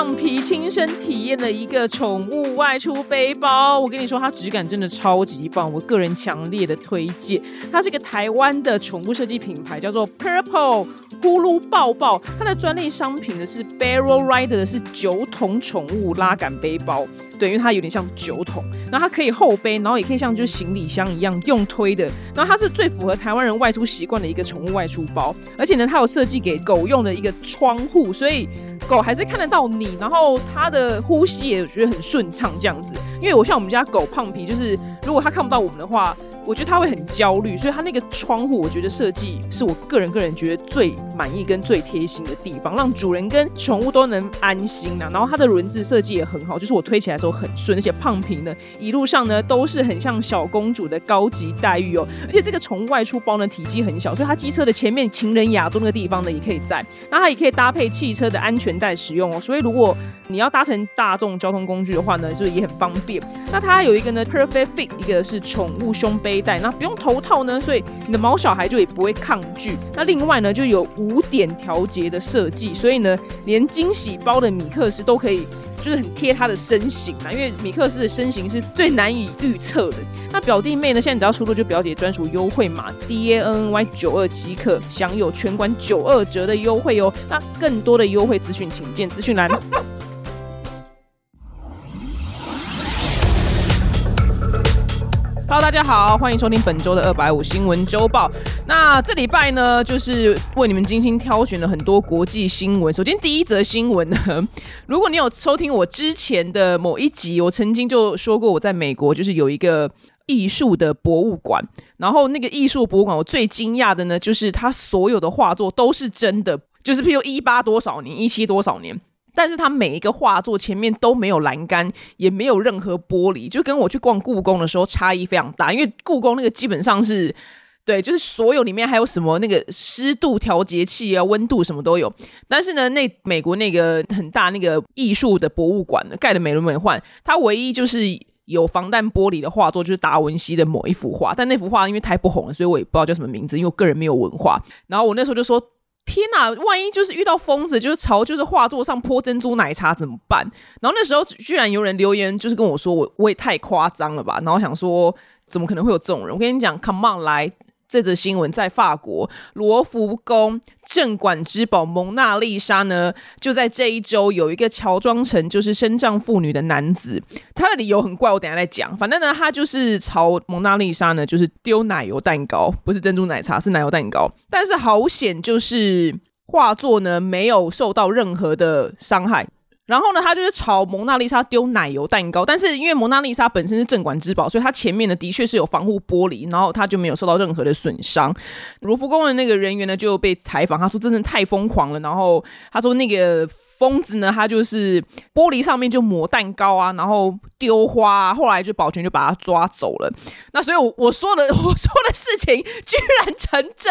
橡皮亲身体验了一个宠物外出背包，我跟你说，它质感真的超级棒，我个人强烈的推荐。它是一个台湾的宠物设计品牌，叫做 Purple 呼噜抱抱。它的专利商品呢是 Barrel Rider 的是酒桶宠物拉杆背包。对，因为它有点像酒桶，然后它可以后背，然后也可以像就是行李箱一样用推的。然后它是最符合台湾人外出习惯的一个宠物外出包，而且呢，它有设计给狗用的一个窗户，所以狗还是看得到你，然后它的呼吸也觉得很顺畅这样子。因为我像我们家狗胖皮，就是如果它看不到我们的话。我觉得它会很焦虑，所以它那个窗户，我觉得设计是我个人个人觉得最满意跟最贴心的地方，让主人跟宠物都能安心呐。然后它的轮子设计也很好，就是我推起来的时候很顺，而且胖皮呢一路上呢都是很像小公主的高级待遇哦。而且这个宠物外出包呢体积很小，所以它机车的前面情人雅座那个地方呢也可以在，那它也可以搭配汽车的安全带使用哦。所以如果你要搭乘大众交通工具的话呢，就是也很方便。那它有一个呢 Perfect Fit，一个是宠物胸。背带，那不用头套呢，所以你的毛小孩就也不会抗拒。那另外呢，就有五点调节的设计，所以呢，连惊喜包的米克斯都可以，就是很贴他的身形啊。因为米克斯的身形是最难以预测的。那表弟妹呢，现在只要输入就表姐专属优惠码 D A N N Y 九二即可享有全馆九二折的优惠哦。那更多的优惠资讯，请见资讯栏。Hello，大家好，欢迎收听本周的二百五新闻周报。那这礼拜呢，就是为你们精心挑选了很多国际新闻。首先，第一则新闻呢，如果你有收听我之前的某一集，我曾经就说过，我在美国就是有一个艺术的博物馆。然后那个艺术博物馆，我最惊讶的呢，就是它所有的画作都是真的，就是譬如一八多少年，一七多少年。但是它每一个画作前面都没有栏杆，也没有任何玻璃，就跟我去逛故宫的时候差异非常大。因为故宫那个基本上是，对，就是所有里面还有什么那个湿度调节器啊、温度什么都有。但是呢，那美国那个很大那个艺术的博物馆，盖的美轮美奂，它唯一就是有防弹玻璃的画作，就是达文西的某一幅画。但那幅画因为太不红了，所以我也不知道叫什么名字，因为我个人没有文化。然后我那时候就说。天哪！万一就是遇到疯子，就是朝就是画作上泼珍珠奶茶怎么办？然后那时候居然有人留言，就是跟我说我我也太夸张了吧。然后想说，怎么可能会有这种人？我跟你讲，Come on，来。这则新闻在法国罗浮宫镇馆之宝蒙娜丽莎呢，就在这一周有一个乔装成就是身障妇女的男子，他的理由很怪，我等下再讲。反正呢，他就是朝蒙娜丽莎呢，就是丢奶油蛋糕，不是珍珠奶茶，是奶油蛋糕。但是好险，就是画作呢没有受到任何的伤害。然后呢，他就是朝蒙娜丽莎丢奶油蛋糕，但是因为蒙娜丽莎本身是镇馆之宝，所以它前面呢的确是有防护玻璃，然后它就没有受到任何的损伤。卢浮宫的那个人员呢就被采访，他说真的太疯狂了，然后他说那个。疯子呢，他就是玻璃上面就抹蛋糕啊，然后丢花，啊，后来就保全就把他抓走了。那所以，我我说的 我说的事情居然成真，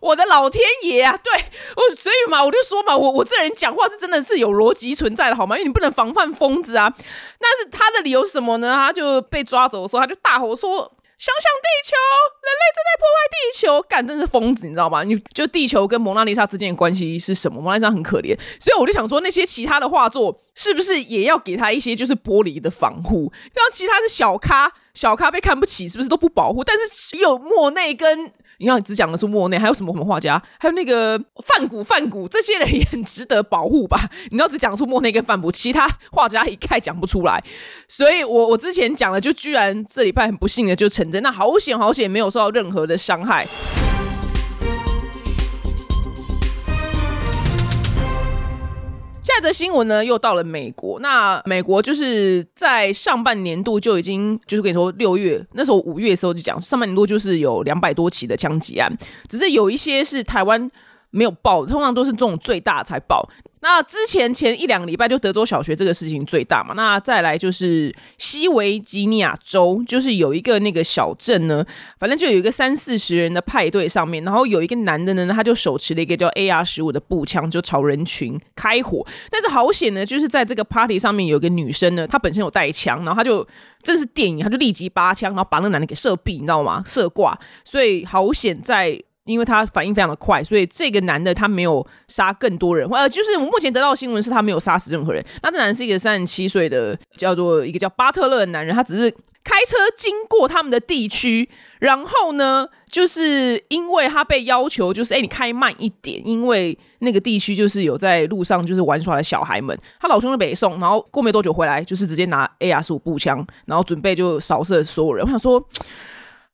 我的老天爷啊！对，我所以嘛，我就说嘛，我我这人讲话是真的是有逻辑存在的，好吗？因为你不能防范疯子啊。但是他的理由是什么呢？他就被抓走的时候，他就大吼说。想想地球，人类正在破坏地球，干真是疯子，你知道吗？你就地球跟蒙娜丽莎之间的关系是什么？蒙娜丽莎很可怜，所以我就想说，那些其他的画作是不是也要给他一些就是玻璃的防护？像其他是小咖，小咖被看不起，是不是都不保护？但是有莫内跟。你看，只讲的是莫内，还有什么什么画家？还有那个范古，范古这些人也很值得保护吧？你知道，只讲出莫内跟范古，其他画家一概讲不出来。所以我我之前讲的，就居然这礼拜很不幸的就成真，那好险好险，没有受到任何的伤害。这新闻呢，又到了美国。那美国就是在上半年度就已经，就是跟你说，六月那时候五月的时候就讲，上半年度就是有两百多起的枪击案，只是有一些是台湾没有爆，通常都是这种最大才爆。那之前前一两个礼拜就德州小学这个事情最大嘛，那再来就是西维吉尼亚州，就是有一个那个小镇呢，反正就有一个三四十人的派对上面，然后有一个男的呢，他就手持了一个叫 AR 十五的步枪，就朝人群开火。但是好险呢，就是在这个 party 上面有一个女生呢，她本身有带枪，然后她就这是电影，她就立即拔枪，然后把那个男的给射毙，你知道吗？射挂。所以好险在。因为他反应非常的快，所以这个男的他没有杀更多人，呃，就是我目前得到的新闻是他没有杀死任何人。那这男是一个三十七岁的，叫做一个叫巴特勒的男人，他只是开车经过他们的地区，然后呢，就是因为他被要求，就是哎，你开慢一点，因为那个地区就是有在路上就是玩耍的小孩们，他老兄就北送，然后过没多久回来，就是直接拿 AR 十五步枪，然后准备就扫射所有人。我想说。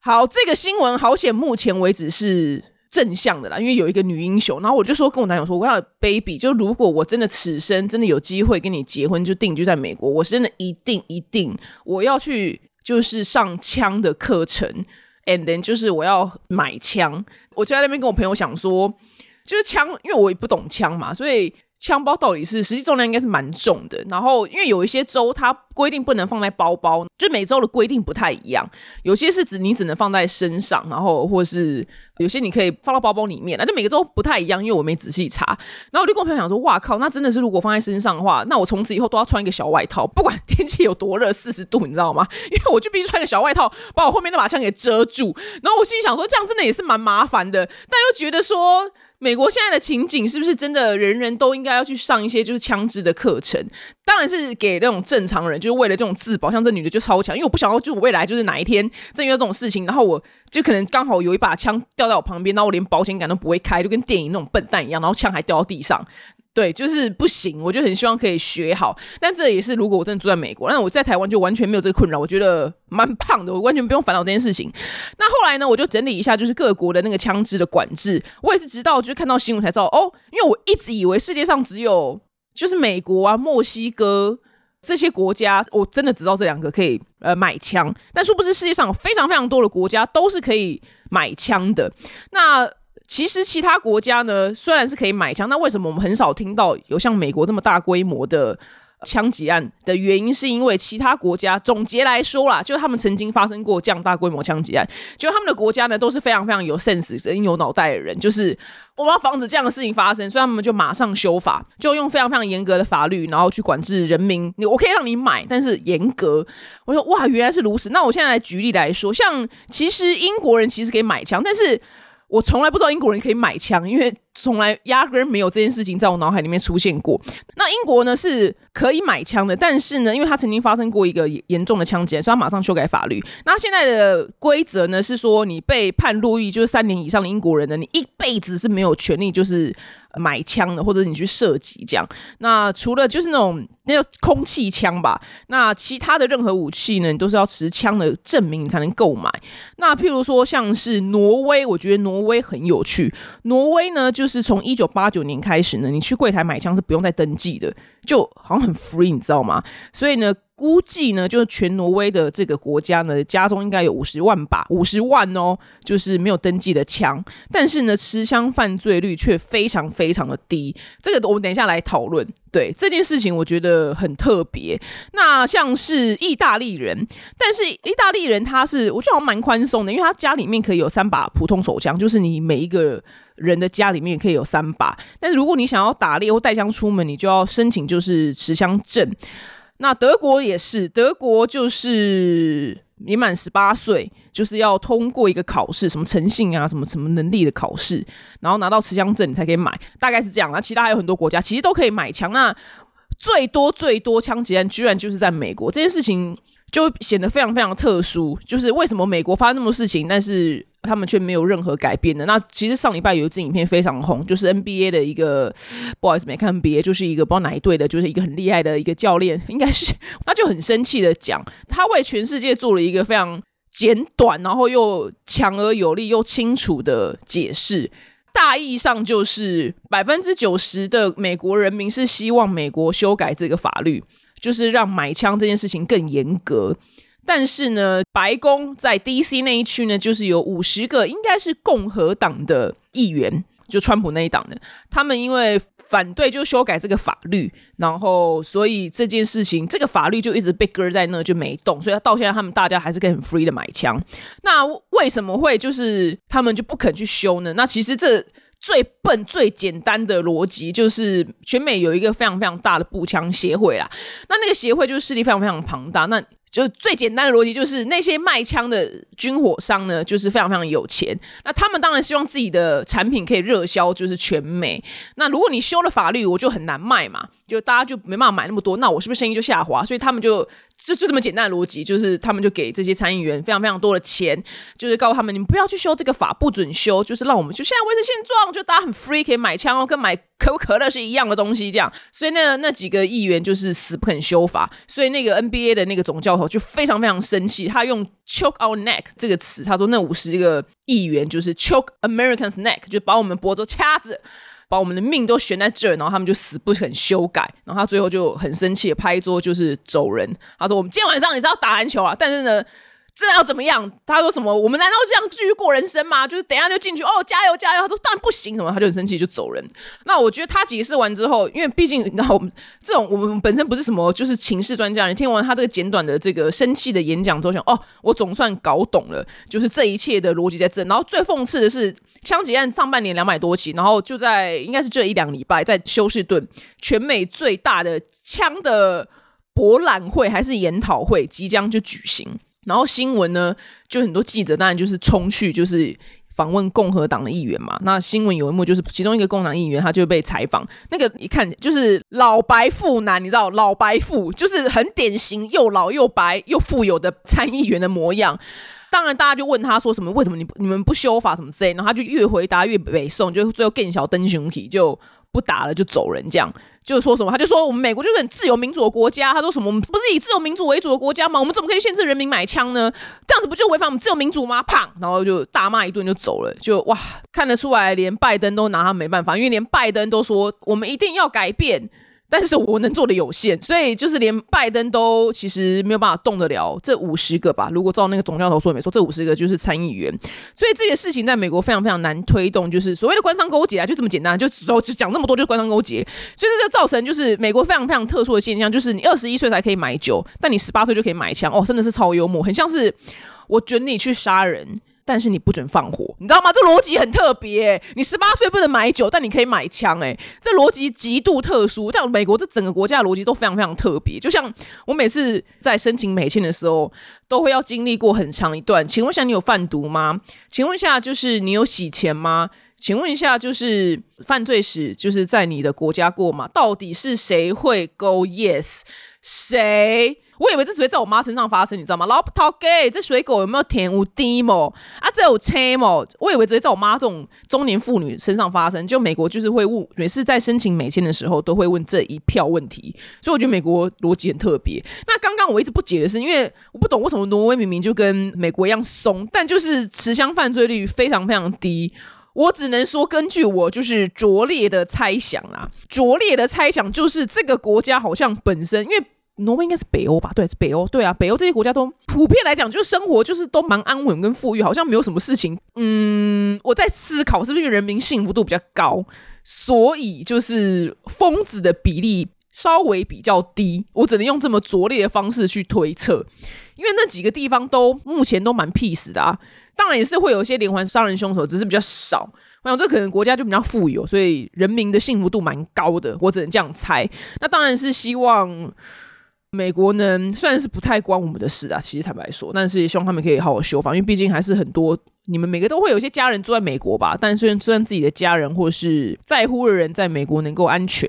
好，这个新闻好险，目前为止是正向的啦，因为有一个女英雄。然后我就说跟我男友说，我要 baby，就如果我真的此生真的有机会跟你结婚，就定居在美国，我真的一定一定我要去就是上枪的课程，and then 就是我要买枪。我就在那边跟我朋友想说，就是枪，因为我也不懂枪嘛，所以。枪包到底是实际重量应该是蛮重的，然后因为有一些州它规定不能放在包包，就每州的规定不太一样。有些是指你只能放在身上，然后或是有些你可以放到包包里面，那就每个州不太一样。因为我没仔细查，然后我就跟我朋友讲说：“哇靠，那真的是如果放在身上的话，那我从此以后都要穿一个小外套，不管天气有多热，四十度，你知道吗？因为我就必须穿个小外套把我后面那把枪给遮住。然后我心里想说，这样真的也是蛮麻烦的，但又觉得说。”美国现在的情景是不是真的人人都应该要去上一些就是枪支的课程？当然是给那种正常人，就是为了这种自保。像这女的就超强，因为我不想要，就我未来就是哪一天正遇到这种事情，然后我就可能刚好有一把枪掉在我旁边，然后我连保险杆都不会开，就跟电影那种笨蛋一样，然后枪还掉到地上。对，就是不行，我就很希望可以学好。但这也是如果我真的住在美国，那我在台湾就完全没有这个困扰，我觉得蛮胖的，我完全不用烦恼这件事情。那后来呢，我就整理一下，就是各国的那个枪支的管制。我也是直到就是看到新闻才知道哦，因为我一直以为世界上只有就是美国啊、墨西哥这些国家，我真的只知道这两个可以呃买枪，但殊不知世界上有非常非常多的国家都是可以买枪的。那其实其他国家呢，虽然是可以买枪，那为什么我们很少听到有像美国这么大规模的枪击案的原因，是因为其他国家总结来说啦，就他们曾经发生过这样大规模枪击案，就他们的国家呢都是非常非常有 sense、人有脑袋的人，就是我们要防止这样的事情发生，所以他们就马上修法，就用非常非常严格的法律，然后去管制人民。你我可以让你买，但是严格。我说哇，原来是如此。那我现在来举例来说，像其实英国人其实可以买枪，但是。我从来不知道英国人可以买枪，因为从来压根没有这件事情在我脑海里面出现过。那英国呢是可以买枪的，但是呢，因为他曾经发生过一个严重的枪击，所以他马上修改法律。那现在的规则呢是说，你被判入狱就是三年以上的英国人呢，你一辈子是没有权利就是。买枪的，或者你去射击这样。那除了就是那种那个空气枪吧，那其他的任何武器呢，你都是要持枪的证明你才能购买。那譬如说像是挪威，我觉得挪威很有趣。挪威呢，就就是从一九八九年开始呢，你去柜台买枪是不用再登记的，就好像很 free，你知道吗？所以呢。估计呢，就是全挪威的这个国家呢，家中应该有五十万把，五十万哦，就是没有登记的枪。但是呢，持枪犯罪率却非常非常的低。这个我们等一下来讨论。对这件事情，我觉得很特别。那像是意大利人，但是意大利人他是我觉得好像蛮宽松的，因为他家里面可以有三把普通手枪，就是你每一个人的家里面可以有三把。但是如果你想要打猎或带枪出门，你就要申请就是持枪证。那德国也是，德国就是你满十八岁，就是要通过一个考试，什么诚信啊，什么什么能力的考试，然后拿到持枪证，你才可以买，大概是这样。那其他还有很多国家其实都可以买枪，那最多最多枪击案居然就是在美国，这件事情就显得非常非常特殊。就是为什么美国发生那么多事情，但是。他们却没有任何改变的。那其实上礼拜有一支影片非常红，就是 NBA 的一个，不好意思没看 NBA，就是一个不知道哪一队的，就是一个很厉害的一个教练，应该是他就很生气的讲，他为全世界做了一个非常简短，然后又强而有力又清楚的解释。大意上就是百分之九十的美国人民是希望美国修改这个法律，就是让买枪这件事情更严格。但是呢，白宫在 D.C. 那一区呢，就是有五十个应该是共和党的议员，就川普那一党的，他们因为反对就修改这个法律，然后所以这件事情这个法律就一直被搁在那就没动，所以到现在他们大家还是可以很 free 的买枪。那为什么会就是他们就不肯去修呢？那其实这。最笨、最简单的逻辑就是，全美有一个非常非常大的步枪协会啦。那那个协会就是势力非常非常庞大。那就最简单的逻辑就是那些卖枪的军火商呢，就是非常非常有钱。那他们当然希望自己的产品可以热销，就是全美。那如果你修了法律，我就很难卖嘛，就大家就没办法买那么多，那我是不是生意就下滑？所以他们就就就这么简单的逻辑，就是他们就给这些参议员非常非常多的钱，就是告诉他们，你们不要去修这个法，不准修，就是让我们就现在维持现状，就大家很 free 可以买枪哦，跟买可口可乐是一样的东西，这样。所以那那几个议员就是死不肯修法，所以那个 NBA 的那个总教就非常非常生气，他用 choke our neck 这个词，他说那五十个议员就是 choke Americans neck，就把我们脖子掐着，把我们的命都悬在这儿，然后他们就死不肯修改，然后他最后就很生气拍桌就是走人。他说我们今天晚上也是要打篮球啊，但是呢。这要怎么样？他说什么？我们难道这样继续过人生吗？就是等下就进去哦，加油加油！他说当然不行，什么他就很生气就走人。那我觉得他解释完之后，因为毕竟然后这种我们本身不是什么就是情势专家，你听完他这个简短的这个生气的演讲之后，想哦，我总算搞懂了，就是这一切的逻辑在这。然后最讽刺的是，枪击案上半年两百多起，然后就在应该是这一两礼拜，在休斯顿全美最大的枪的博览会还是研讨会即将就举行。然后新闻呢，就很多记者当然就是冲去，就是访问共和党的议员嘛。那新闻有一幕就是其中一个共和党议员，他就被采访，那个一看就是老白富男，你知道老白富就是很典型又老又白又富有的参议员的模样。当然大家就问他说什么，为什么你你们不修法什么之类，然后他就越回答越北宋，就最后更小灯熊体就不打了就走人这样。就说什么，他就说我们美国就是很自由民主的国家。他说什么，我们不是以自由民主为主的国家吗？我们怎么可以限制人民买枪呢？这样子不就违反我们自由民主吗？砰！然后就大骂一顿就走了。就哇，看得出来，连拜登都拿他没办法，因为连拜登都说我们一定要改变。但是我能做的有限，所以就是连拜登都其实没有办法动得了这五十个吧。如果照那个总教头说没错，这五十个就是参议员，所以这个事情在美国非常非常难推动，就是所谓的官商勾结啊，就这么简单，就就讲这么多就是官商勾结，所以这就造成就是美国非常非常特殊的现象，就是你二十一岁才可以买酒，但你十八岁就可以买枪，哦，真的是超幽默，很像是我准你去杀人。但是你不准放火，你知道吗？这逻辑很特别。你十八岁不能买酒，但你可以买枪。哎，这逻辑极度特殊。在美国，这整个国家的逻辑都非常非常特别。就像我每次在申请美签的时候，都会要经历过很长一段。请问一下，你有贩毒吗？请问一下，就是你有洗钱吗？请问一下，就是犯罪史就是在你的国家过吗？到底是谁会 go yes？谁？我以为这只会在我妈身上发生，你知道吗？老头给这水果有没有甜无低么？啊，这有车么？我以为只会在我妈这种中年妇女身上发生。就美国就是会问，每次在申请美签的时候都会问这一票问题，所以我觉得美国逻辑很特别。那刚刚我一直不解的是，因为我不懂为什么挪威明明就跟美国一样松，但就是持枪犯罪率非常非常低。我只能说，根据我就是拙劣的猜想啊，拙劣的猜想就是这个国家好像本身因为。挪威应该是北欧吧？对，是北欧。对啊，北欧这些国家都普遍来讲，就是生活就是都蛮安稳跟富裕，好像没有什么事情。嗯，我在思考是不是人民幸福度比较高，所以就是疯子的比例稍微比较低。我只能用这么拙劣的方式去推测，因为那几个地方都目前都蛮 peace 的啊。当然也是会有一些连环杀人凶手，只是比较少。我想这可能国家就比较富有，所以人民的幸福度蛮高的。我只能这样猜。那当然是希望。美国呢，虽然是不太关我们的事啊，其实坦白说，但是希望他们可以好好修法，因为毕竟还是很多你们每个都会有一些家人住在美国吧，但虽然虽然自己的家人或是在乎的人在美国能够安全。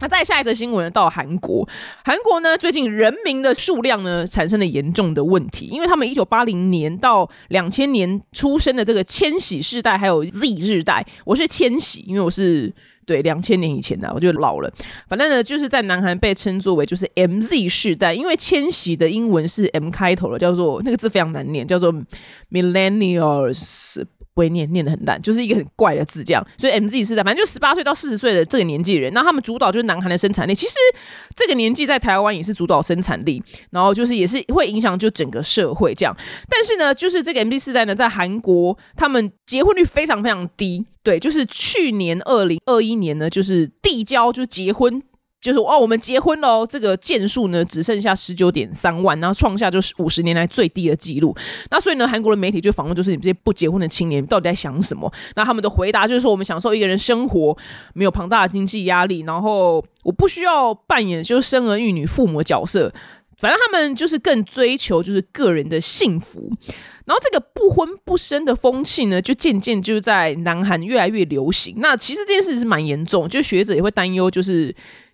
那再下一则新闻呢？到韩国，韩国呢最近人民的数量呢产生了严重的问题，因为他们一九八零年到两千年出生的这个千禧世代，还有 Z 世代，我是千禧，因为我是对两千年以前的，我就老了。反正呢，就是在南韩被称作为就是 MZ 世代，因为千禧的英文是 M 开头的，叫做那个字非常难念，叫做 Millennials。会念念的很烂，就是一个很怪的字，这样。所以 M Z 是在，反正就十八岁到四十岁的这个年纪人，那他们主导就是南韩的生产力。其实这个年纪在台湾也是主导生产力，然后就是也是会影响就整个社会这样。但是呢，就是这个 M Z 世代呢，在韩国他们结婚率非常非常低。对，就是去年二零二一年呢，就是递交就结婚就是哦，我们结婚喽，这个件数呢只剩下十九点三万，然后创下就是五十年来最低的记录。那所以呢，韩国的媒体就访问，就是你们这些不结婚的青年到底在想什么？那他们的回答就是说，我们享受一个人生活，没有庞大的经济压力，然后我不需要扮演就是生儿育女父母的角色，反正他们就是更追求就是个人的幸福。然后这个不婚不生的风气呢，就渐渐就在南韩越来越流行。那其实这件事是蛮严重，就学者也会担忧，就是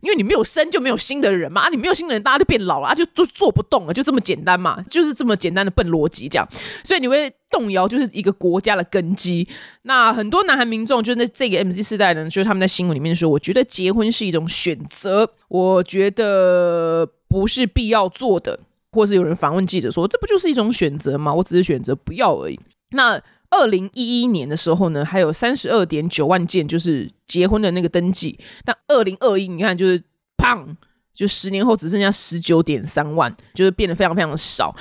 因为你没有生就没有新的人嘛，啊，你没有新的人，大家就变老了，啊，就就做不动了，就这么简单嘛，就是这么简单的笨逻辑这样。所以你会动摇就是一个国家的根基。那很多南韩民众就是那这个 M Z 世代呢，就是他们在新闻里面说，我觉得结婚是一种选择，我觉得不是必要做的。或是有人反问记者说：“这不就是一种选择吗？我只是选择不要而已。”那二零一一年的时候呢，还有三十二点九万件就是结婚的那个登记，但二零二一你看就是砰，就十年后只剩下十九点三万，就是变得非常非常的少。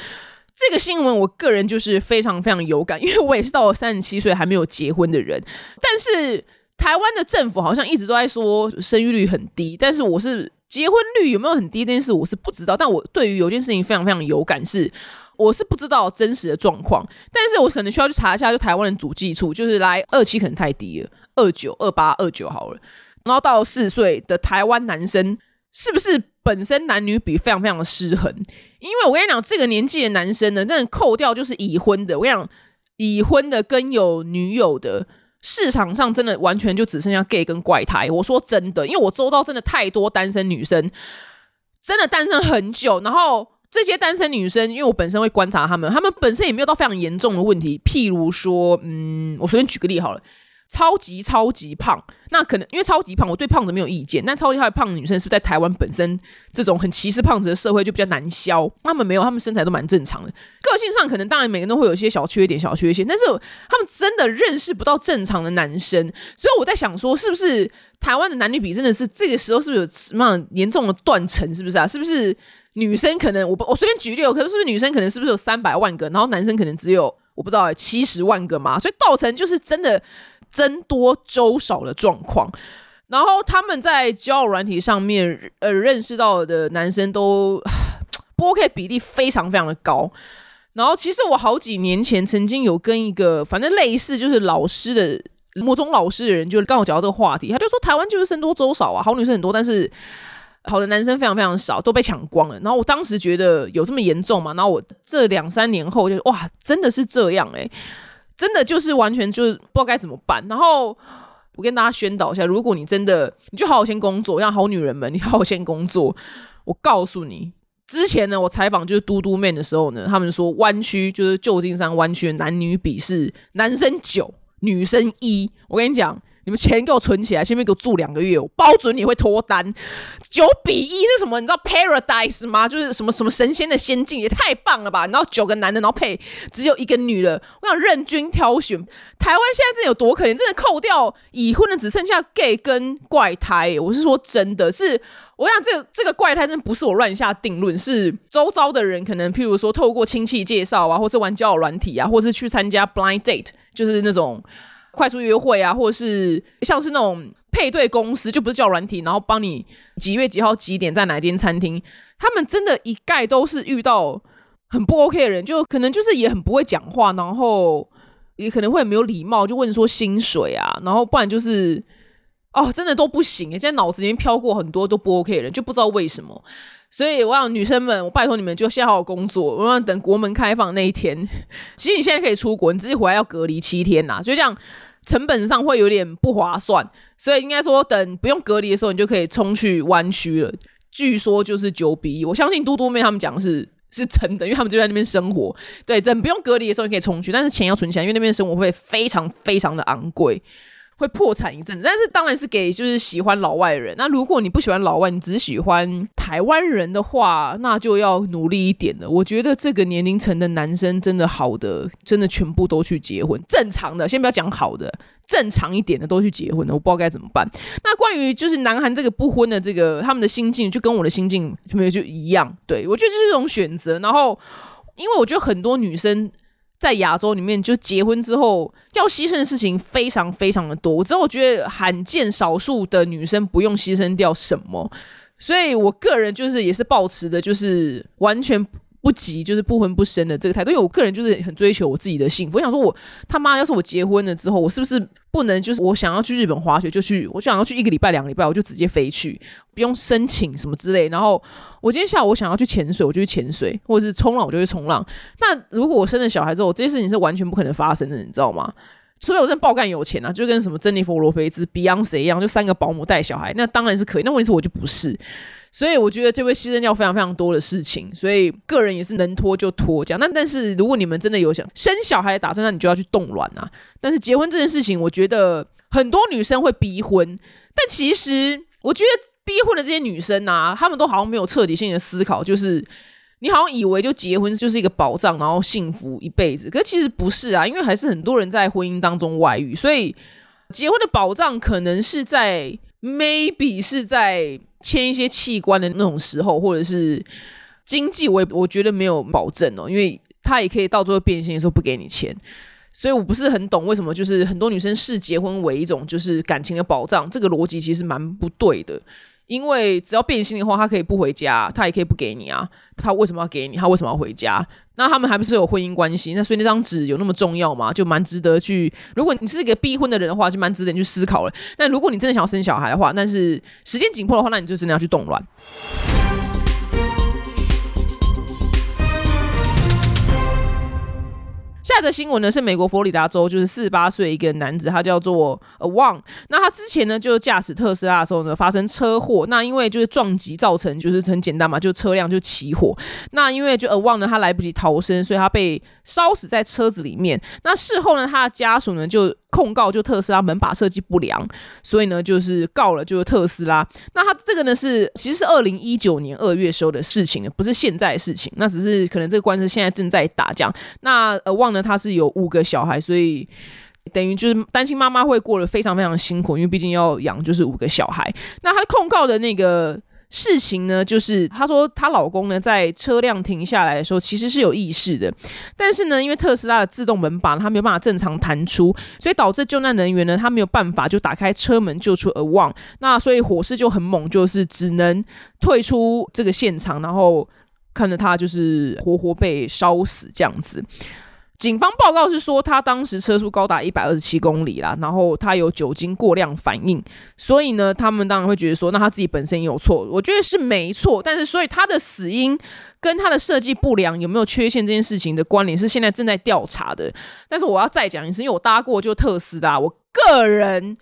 这个新闻我个人就是非常非常有感，因为我也是到了三十七岁还没有结婚的人，但是台湾的政府好像一直都在说生育率很低，但是我是。结婚率有没有很低这件事我是不知道，但我对于有件事情非常非常有感，是我是不知道真实的状况，但是我可能需要去查一下，就台湾的主计处，就是来二七可能太低了，二九、二八、二九好了，然后到四岁的台湾男生是不是本身男女比非常非常的失衡？因为我跟你讲，这个年纪的男生呢，真的扣掉就是已婚的，我跟你讲，已婚的跟有女友的。市场上真的完全就只剩下 gay 跟怪胎。我说真的，因为我周遭真的太多单身女生，真的单身很久。然后这些单身女生，因为我本身会观察她们，她们本身也没有到非常严重的问题。譬如说，嗯，我随便举个例好了。超级超级胖，那可能因为超级胖，我对胖子没有意见。但超级超级胖的女生，是不是在台湾本身这种很歧视胖子的社会就比较难消？他们没有，他们身材都蛮正常的。个性上可能当然每个人都会有一些小缺点、小缺陷，但是他们真的认识不到正常的男生。所以我在想说，是不是台湾的男女比真的是这个时候是不是有什么严重的断层？是不是啊？是不是女生可能我不我随便举例，可能是不是女生可能是不是有三百万个，然后男生可能只有我不知道七十万个嘛？所以造成就是真的。增多周少的状况，然后他们在交友软体上面，呃，认识到的男生都 不 OK 比例非常非常的高。然后其实我好几年前曾经有跟一个反正类似就是老师的某种老师的人，就是刚好讲到这个话题，他就说台湾就是生多周少啊，好女生很多，但是好的男生非常非常少，都被抢光了。然后我当时觉得有这么严重吗？然后我这两三年后就哇，真的是这样哎。真的就是完全就是不知道该怎么办。然后我跟大家宣导一下，如果你真的，你就好好先工作，让好女人们，你好好先工作。我告诉你，之前呢，我采访就是嘟嘟妹的时候呢，他们说湾区就是旧金山湾区男女比是男生九，女生一。我跟你讲。你们钱给我存起来，先别给我住两个月，我包准你会脱单。九比一是什么？你知道 paradise 吗？就是什么什么神仙的仙境，也太棒了吧！然后九个男的，然后配只有一个女的，我想任君挑选。台湾现在这有多可怜？真的扣掉已婚的，只剩下 gay 跟怪胎。我是说真的，是我想这个这个怪胎真的不是我乱下定论，是周遭的人可能譬如说透过亲戚介绍啊，或者玩交友软体啊，或是去参加 blind date，就是那种。快速约会啊，或者是像是那种配对公司，就不是叫软体，然后帮你几月几号几点在哪间餐厅，他们真的一概都是遇到很不 OK 的人，就可能就是也很不会讲话，然后也可能会没有礼貌，就问说薪水啊，然后不然就是哦，真的都不行。现在脑子里面飘过很多都不 OK 的人，就不知道为什么。所以我想女生们，我拜托你们就先好好工作，我想等国门开放那一天。其实你现在可以出国，你直接回来要隔离七天呐，就这样。成本上会有点不划算，所以应该说等不用隔离的时候，你就可以冲去湾区了。据说就是九比一，我相信嘟嘟妹他们讲的是 是真的，因为他们就在那边生活。对，等不用隔离的时候，你可以冲去，但是钱要存起来，因为那边生活费非常非常的昂贵。会破产一阵子，但是当然是给就是喜欢老外的人。那如果你不喜欢老外，你只喜欢台湾人的话，那就要努力一点了。我觉得这个年龄层的男生真的好的，真的全部都去结婚。正常的，先不要讲好的，正常一点的都去结婚了。我不知道该怎么办。那关于就是南韩这个不婚的这个他们的心境，就跟我的心境没有就一样。对我觉得这是一种选择。然后，因为我觉得很多女生。在亚洲里面，就结婚之后要牺牲的事情非常非常的多。我之后觉得罕见少数的女生不用牺牲掉什么，所以我个人就是也是抱持的，就是完全。不急就是不婚不生的这个态度，因为我个人就是很追求我自己的幸福。我想说，我他妈要是我结婚了之后，我是不是不能就是我想要去日本滑雪就去，我想要去一个礼拜两个礼拜我就直接飞去，不用申请什么之类。然后我今天下午我想要去潜水，我就去潜水，或者是冲浪我就去冲浪。那如果我生了小孩之后，这些事情是完全不可能发生的，你知道吗？除非我真的爆干有钱啊，就跟什么珍妮佛罗菲兹、Beyonce 一样，就三个保姆带小孩，那当然是可以。那问题是我就不是。所以我觉得这会牺牲掉非常非常多的事情，所以个人也是能拖就拖这样。那但是如果你们真的有想生小孩的打算，那你就要去冻卵啊。但是结婚这件事情，我觉得很多女生会逼婚，但其实我觉得逼婚的这些女生啊，她们都好像没有彻底性的思考，就是你好像以为就结婚就是一个保障，然后幸福一辈子，可其实不是啊，因为还是很多人在婚姻当中外遇，所以结婚的保障可能是在 maybe 是在。签一些器官的那种时候，或者是经济，我我觉得没有保证哦，因为他也可以到最后变心的时候不给你钱，所以我不是很懂为什么就是很多女生视结婚为一种就是感情的保障，这个逻辑其实蛮不对的。因为只要变心的话，他可以不回家，他也可以不给你啊。他为什么要给你？他为什么要回家？那他们还不是有婚姻关系？那所以那张纸有那么重要吗？就蛮值得去。如果你是一个逼婚的人的话，就蛮值得你去思考了。但如果你真的想要生小孩的话，但是时间紧迫的话，那你就真的要去动乱。下一则新闻呢是美国佛罗里达州，就是四十八岁一个男子，他叫做阿旺。那他之前呢就驾驶特斯拉的时候呢发生车祸，那因为就是撞击造成，就是很简单嘛，就车辆就起火。那因为就阿旺呢他来不及逃生，所以他被烧死在车子里面。那事后呢他的家属呢就。控告就特斯拉门把设计不良，所以呢就是告了就是特斯拉。那他这个呢是其实是二零一九年二月时候的事情不是现在的事情。那只是可能这个官司现在正在打，这样。那呃忘了他是有五个小孩，所以等于就是担心妈妈会过得非常非常辛苦，因为毕竟要养就是五个小孩。那他控告的那个。事情呢，就是她说她老公呢在车辆停下来的时候其实是有意识的，但是呢，因为特斯拉的自动门把他没有办法正常弹出，所以导致救难人员呢他没有办法就打开车门救出而忘。那所以火势就很猛，就是只能退出这个现场，然后看着他就是活活被烧死这样子。警方报告是说，他当时车速高达一百二十七公里啦，然后他有酒精过量反应，所以呢，他们当然会觉得说，那他自己本身也有错。我觉得是没错，但是所以他的死因跟他的设计不良有没有缺陷这件事情的关联是现在正在调查的。但是我要再讲一次，因为我搭过就特斯拉，我个人。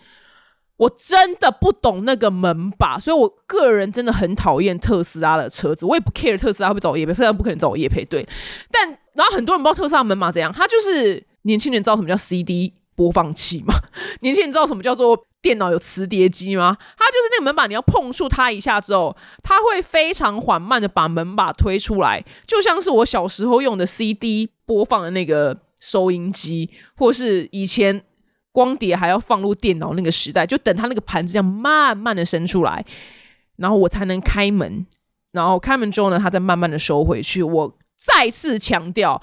我真的不懂那个门把，所以我个人真的很讨厌特斯拉的车子。我也不 care 特斯拉会找我叶配，非常不可能找我叶配。对，但然后很多人不知道特斯拉门把怎样，它就是年轻人知道什么叫 CD 播放器吗？年轻人知道什么叫做电脑有磁碟机吗？它就是那个门把，你要碰触它一下之后，它会非常缓慢的把门把推出来，就像是我小时候用的 CD 播放的那个收音机，或是以前。光碟还要放入电脑那个时代，就等它那个盘子这样慢慢的伸出来，然后我才能开门，然后开门之后呢，它再慢慢的收回去。我再次强调，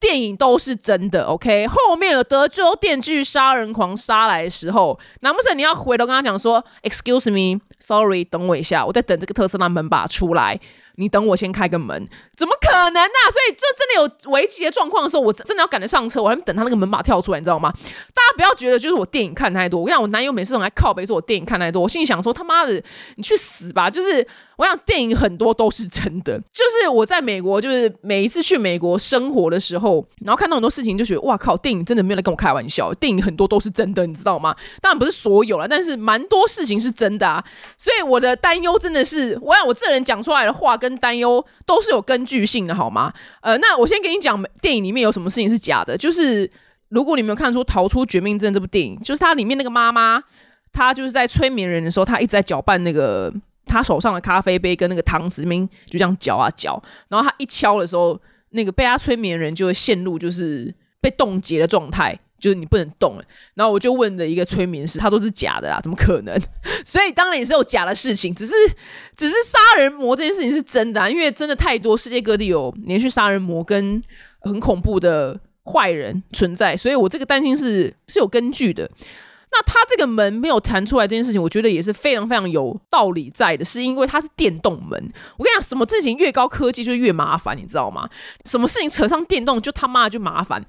电影都是真的，OK？后面有德州电锯杀人狂杀来的时候，难不成你要回头跟他讲说，Excuse me，Sorry，等我一下，我在等这个特斯拉门把出来。你等我先开个门，怎么可能呢？所以这真的有危急的状况的时候，我真的要赶着上车，我还等他那个门把跳出来，你知道吗？大家不要觉得就是我电影看太多，我跟你讲我男友每次总来靠背说我电影看太多，我心里想说他妈的，你去死吧！就是。我想电影很多都是真的，就是我在美国，就是每一次去美国生活的时候，然后看到很多事情，就觉得哇靠，电影真的没有在跟我开玩笑，电影很多都是真的，你知道吗？当然不是所有了，但是蛮多事情是真的啊。所以我的担忧真的是，我想我这人讲出来的话跟担忧都是有根据性的，好吗？呃，那我先给你讲，电影里面有什么事情是假的，就是如果你没有看出《逃出绝命镇》这部电影，就是它里面那个妈妈，她就是在催眠人的时候，她一直在搅拌那个。她手上的咖啡杯跟那个汤匙那边就这样搅啊搅，然后她一敲的时候，那个被她催眠人就会陷入就是被冻结的状态，就是你不能动了。然后我就问了一个催眠师，他说是假的啦，怎么可能？所以当然也是有假的事情，只是只是杀人魔这件事情是真的，因为真的太多，世界各地有连续杀人魔跟很恐怖的坏人存在，所以我这个担心是是有根据的。那他这个门没有弹出来这件事情，我觉得也是非常非常有道理在的，是因为它是电动门。我跟你讲，什么事情越高科技就越麻烦，你知道吗？什么事情扯上电动就他妈就麻烦。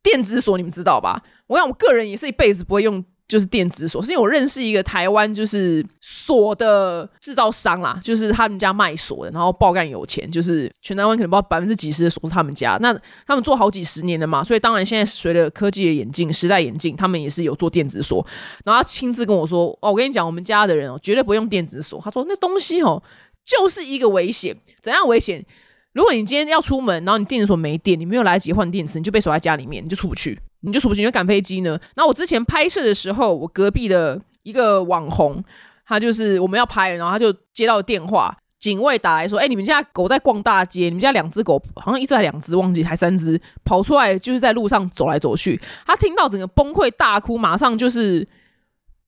电子锁你们知道吧？我讲我个人也是一辈子不会用。就是电子锁，是因为我认识一个台湾就是锁的制造商啦，就是他们家卖锁的，然后爆干有钱，就是全台湾可能不知道百分之几十的锁是他们家。那他们做好几十年的嘛，所以当然现在随着科技的演进、时代演进，他们也是有做电子锁。然后他亲自跟我说：“哦，我跟你讲，我们家的人哦，绝对不用电子锁。”他说：“那东西哦，就是一个危险。怎样危险？如果你今天要出门，然后你电子锁没电，你没有来得及换电池，你就被锁在家里面，你就出不去。”你就出不去，你就赶飞机呢？那我之前拍摄的时候，我隔壁的一个网红，他就是我们要拍，然后他就接到电话，警卫打来说：“哎，你们家狗在逛大街，你们家两只狗好像一只还两只，忘记还三只，跑出来就是在路上走来走去。”他听到整个崩溃大哭，马上就是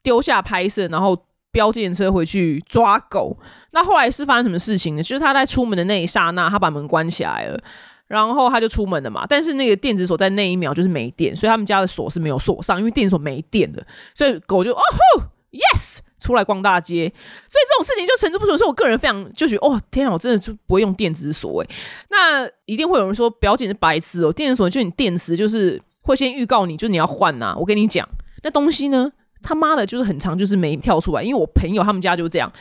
丢下拍摄，然后飙电车回去抓狗。那后来是发生什么事情呢？就是他在出门的那一刹那，他把门关起来了。然后他就出门了嘛，但是那个电子锁在那一秒就是没电，所以他们家的锁是没有锁上，因为电子锁没电了，所以狗就哦吼，yes，出来逛大街。所以这种事情就层出不穷，所以我个人非常就觉得，哦天啊，我真的就不会用电子锁诶。那一定会有人说表姐是白痴哦，电子锁就你电池就是会先预告你，就是你要换呐。我跟你讲，那东西呢，他妈的就是很长，就是没跳出来，因为我朋友他们家就这样，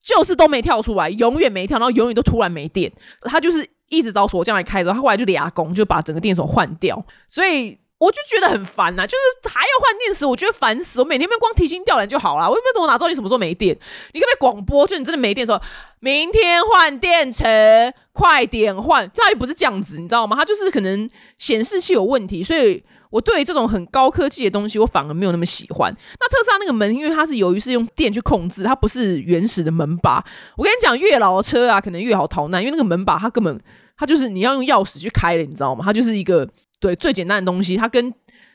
就是都没跳出来，永远没跳，然后永远都突然没电，他就是。一直找锁匠来开着，他后来就俩工，就把整个电锁换掉，所以我就觉得很烦呐，就是还要换电池，我觉得烦死。我每天不光提心吊胆就好了，我也不懂我哪知道你什么时候没电？你可不可以广播？就你真的没电的时候，明天换电池，快点换。他也不是这样子，你知道吗？他就是可能显示器有问题，所以。我对于这种很高科技的东西，我反而没有那么喜欢。那特斯拉那个门，因为它是由于是用电去控制，它不是原始的门把。我跟你讲，越老的车啊，可能越好逃难，因为那个门把它根本它就是你要用钥匙去开的，你知道吗？它就是一个对最简单的东西，它跟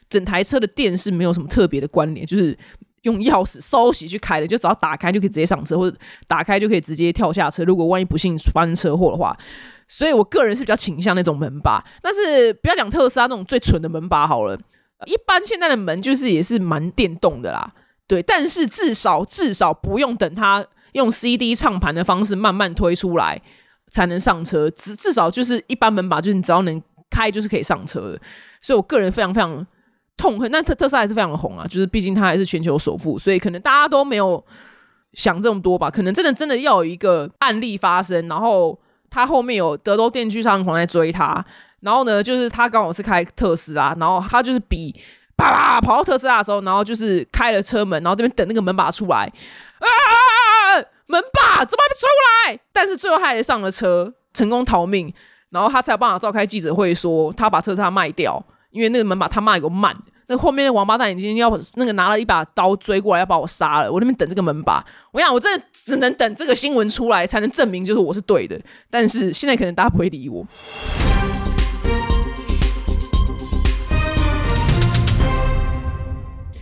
整台车的电是没有什么特别的关联，就是用钥匙收起去开的，就只要打开就可以直接上车，或者打开就可以直接跳下车。如果万一不幸发生车祸的话。所以，我个人是比较倾向那种门把，但是不要讲特斯拉那种最蠢的门把好了。一般现在的门就是也是蛮电动的啦，对。但是至少至少不用等它用 CD 唱盘的方式慢慢推出来才能上车，至至少就是一般门把，就是你只要能开就是可以上车。所以我个人非常非常痛恨，那特特斯拉还是非常的红啊，就是毕竟它还是全球首富，所以可能大家都没有想这么多吧。可能真的真的要有一个案例发生，然后。他后面有德州电锯杀人狂在追他，然后呢，就是他刚好是开特斯拉，然后他就是比叭叭跑到特斯拉的时候，然后就是开了车门，然后这边等那个门把出来，啊，门把怎么还不出来？但是最后他还是上了车，成功逃命，然后他才有办法召开记者会说他把车他卖掉，因为那个门把他妈有个慢。那后面的王八蛋已经要那个拿了一把刀追过来要把我杀了，我那边等这个门把，我想我真的只能等这个新闻出来才能证明就是我是对的，但是现在可能大家不会理我。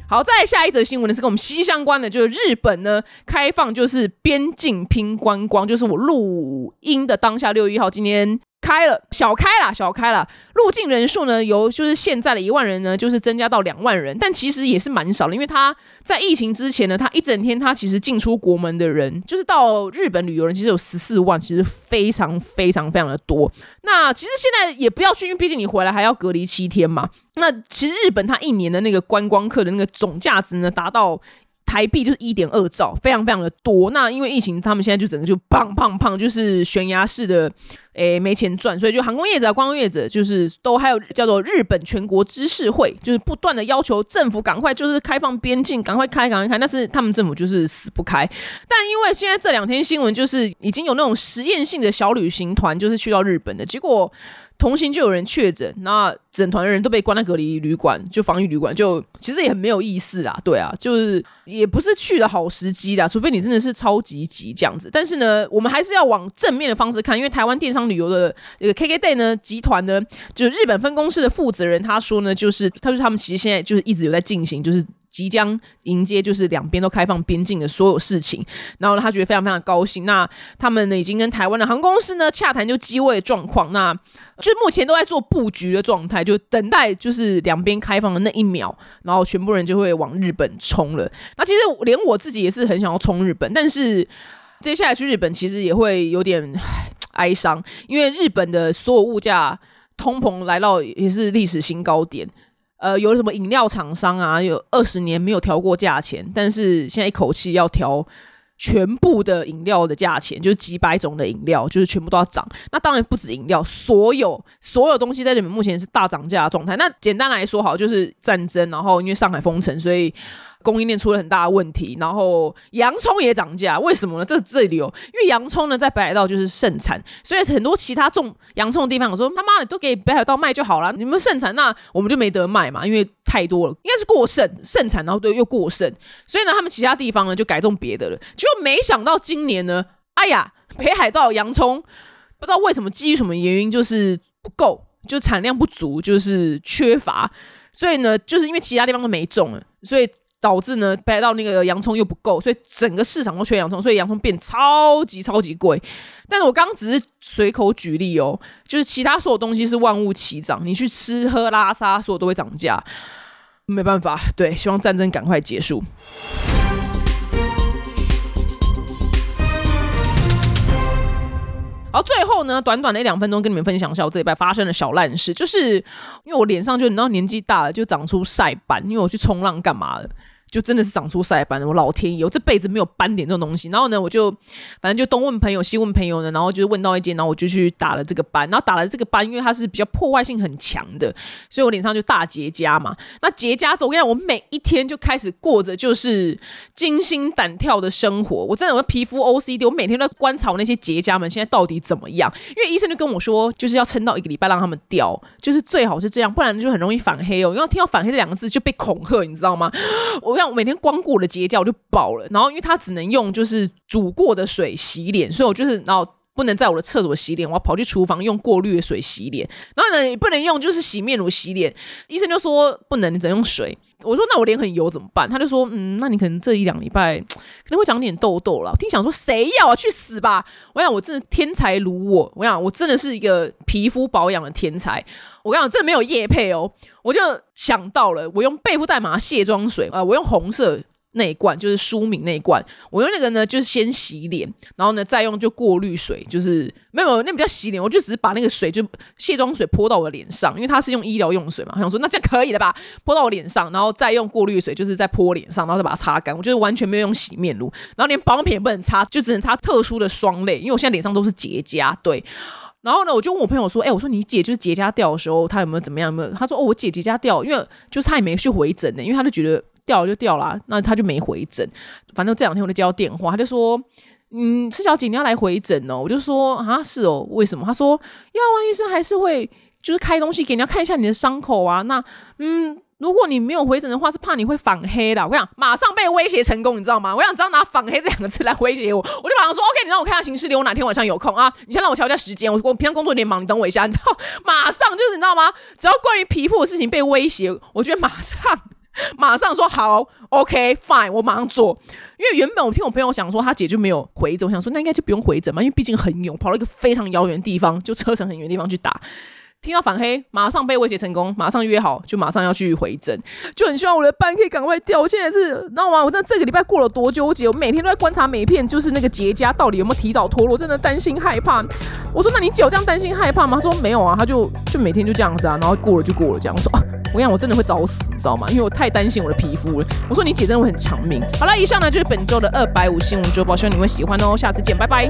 好，再下一则新闻呢是跟我们息息相关的，就是日本呢开放就是边境拼观光，就是我录音的当下六月一号今天。开了，小开了，小开了。入境人数呢，由就是现在的一万人呢，就是增加到两万人，但其实也是蛮少的，因为他在疫情之前呢，他一整天他其实进出国门的人，就是到日本旅游人，其实有十四万，其实非常非常非常的多。那其实现在也不要去，因为毕竟你回来还要隔离七天嘛。那其实日本它一年的那个观光客的那个总价值呢，达到。台币就是一点二兆，非常非常的多。那因为疫情，他们现在就整个就胖胖胖，就是悬崖式的，诶，没钱赚，所以就航空业者、观光业者，就是都还有叫做日本全国知识会，就是不断的要求政府赶快就是开放边境，赶快开，赶快开。但是他们政府就是死不开。但因为现在这两天新闻就是已经有那种实验性的小旅行团，就是去到日本的结果。同行就有人确诊，那整团的人都被关在隔离旅馆，就防疫旅馆，就其实也很没有意思啦。对啊，就是也不是去的好时机啦，除非你真的是超级急这样子。但是呢，我们还是要往正面的方式看，因为台湾电商旅游的那个 KKday 呢集团呢，就日本分公司的负责人他说呢，就是他说他们其实现在就是一直有在进行，就是。即将迎接就是两边都开放边境的所有事情，然后，他觉得非常非常高兴。那他们呢，已经跟台湾的航空公司呢洽谈就机位状况，那就目前都在做布局的状态，就等待就是两边开放的那一秒，然后全部人就会往日本冲了。那其实连我自己也是很想要冲日本，但是接下来去日本其实也会有点哀伤，因为日本的所有物价通膨来到也是历史新高点。呃，有什么饮料厂商啊，有二十年没有调过价钱，但是现在一口气要调全部的饮料的价钱，就是几百种的饮料，就是全部都要涨。那当然不止饮料，所有所有东西在日本目前是大涨价的状态。那简单来说，好就是战争，然后因为上海封城，所以。供应链出了很大的问题，然后洋葱也涨价，为什么呢？这这里有，因为洋葱呢在北海道就是盛产，所以很多其他种洋葱的地方，我说他妈的都给北海道卖就好了，你们盛产，那我们就没得卖嘛，因为太多了，应该是过剩盛产，然后对又过剩，所以呢，他们其他地方呢就改种别的了，结果没想到今年呢，哎呀，北海道洋葱不知道为什么基于什么原因就是不够，就产量不足，就是缺乏，所以呢，就是因为其他地方都没种了，所以。导致呢，掰到那个洋葱又不够，所以整个市场都缺洋葱，所以洋葱变超级超级贵。但是我刚刚只是随口举例哦，就是其他所有东西是万物齐涨，你去吃喝拉撒，所有都会涨价，没办法。对，希望战争赶快结束。然后，最后呢，短短的一两分钟跟你们分享一下我这礼拜发生的小烂事，就是因为我脸上就你知道年纪大了就长出晒斑，因为我去冲浪干嘛的。就真的是长出晒斑了，我老天爷，我这辈子没有斑点这种东西。然后呢，我就反正就东问朋友西问朋友呢，然后就问到一间，然后我就去打了这个斑。然后打了这个斑，因为它是比较破坏性很强的，所以我脸上就大结痂嘛。那结痂之后，我跟你讲，我每一天就开始过着就是惊心胆跳的生活。我真的我的皮肤 OCD，我每天都观察我那些结痂们现在到底怎么样。因为医生就跟我说，就是要撑到一个礼拜让他们掉，就是最好是这样，不然就很容易反黑哦。因为听到反黑这两个字就被恐吓，你知道吗？我。像每天光顾我的结痂我就饱了，然后因为它只能用就是煮过的水洗脸，所以我就是然后不能在我的厕所洗脸，我要跑去厨房用过滤的水洗脸，然后呢也不能用就是洗面乳洗脸，医生就说不能，你只能用水。我说那我脸很油怎么办？他就说嗯，那你可能这一两礼拜 可能会长点痘痘了。听想说谁要啊？去死吧！我想我真的天才如我，我想我真的是一个皮肤保养的天才。我跟你讲，这没有液配哦，我就想到了，我用贝夫代码卸妆水，呃，我用红色。那一罐就是舒敏那一罐，我用那个呢，就是先洗脸，然后呢再用就过滤水，就是没有那比较洗脸，我就只是把那个水就卸妆水泼到我的脸上，因为它是用医疗用水嘛，我想说那这样可以了吧？泼到我脸上，然后再用过滤水，就是在泼脸上，然后再把它擦干。我就是完全没有用洗面乳，然后连保养品也不能擦，就只能擦特殊的霜类，因为我现在脸上都是结痂。对，然后呢，我就问我朋友说，哎，我说你姐就是结痂掉的时候，她有没有怎么样？没有？她说，哦，我姐结痂掉，因为就是她也没去回诊呢，因为她就觉得。掉了就掉了，那他就没回诊。反正这两天我就接到电话，他就说：“嗯，施小姐你要来回诊哦。”我就说：“啊，是哦，为什么？”他说：“要啊，医生还是会就是开东西给你，要看一下你的伤口啊。那嗯，如果你没有回诊的话，是怕你会反黑的。我跟你讲，马上被威胁成功，你知道吗？我想只要拿反黑这两个字来威胁我，我就马上说：OK，你让我看一下行事历，我哪天晚上有空啊？你先让我调一下时间。我我平常工作有点忙，你等我一下。你知道，马上就是你知道吗？只要关于皮肤的事情被威胁，我觉得马上。马上说好，OK，Fine，我马上做。因为原本我听我朋友讲说，他姐就没有回诊，我想说那应该就不用回诊嘛，因为毕竟很远，跑到一个非常遥远的地方，就车程很远的地方去打。听到反黑，马上被威胁成功，马上约好，就马上要去回诊，就很希望我的斑可以赶快掉。我现在是，知道吗？我那这个礼拜过了多纠结，我每天都在观察每一片，就是那个结痂到底有没有提早脱落，真的担心害怕。我说，那你姐有这样担心害怕吗？他说没有啊，他就就每天就这样子啊，然后过了就过了这样。我说。我讲我真的会早死，你知道吗？因为我太担心我的皮肤了。我说你姐真的会很长命。好了，以上呢就是本周的二百五新闻周报，希望你会喜欢哦。下次见，拜拜。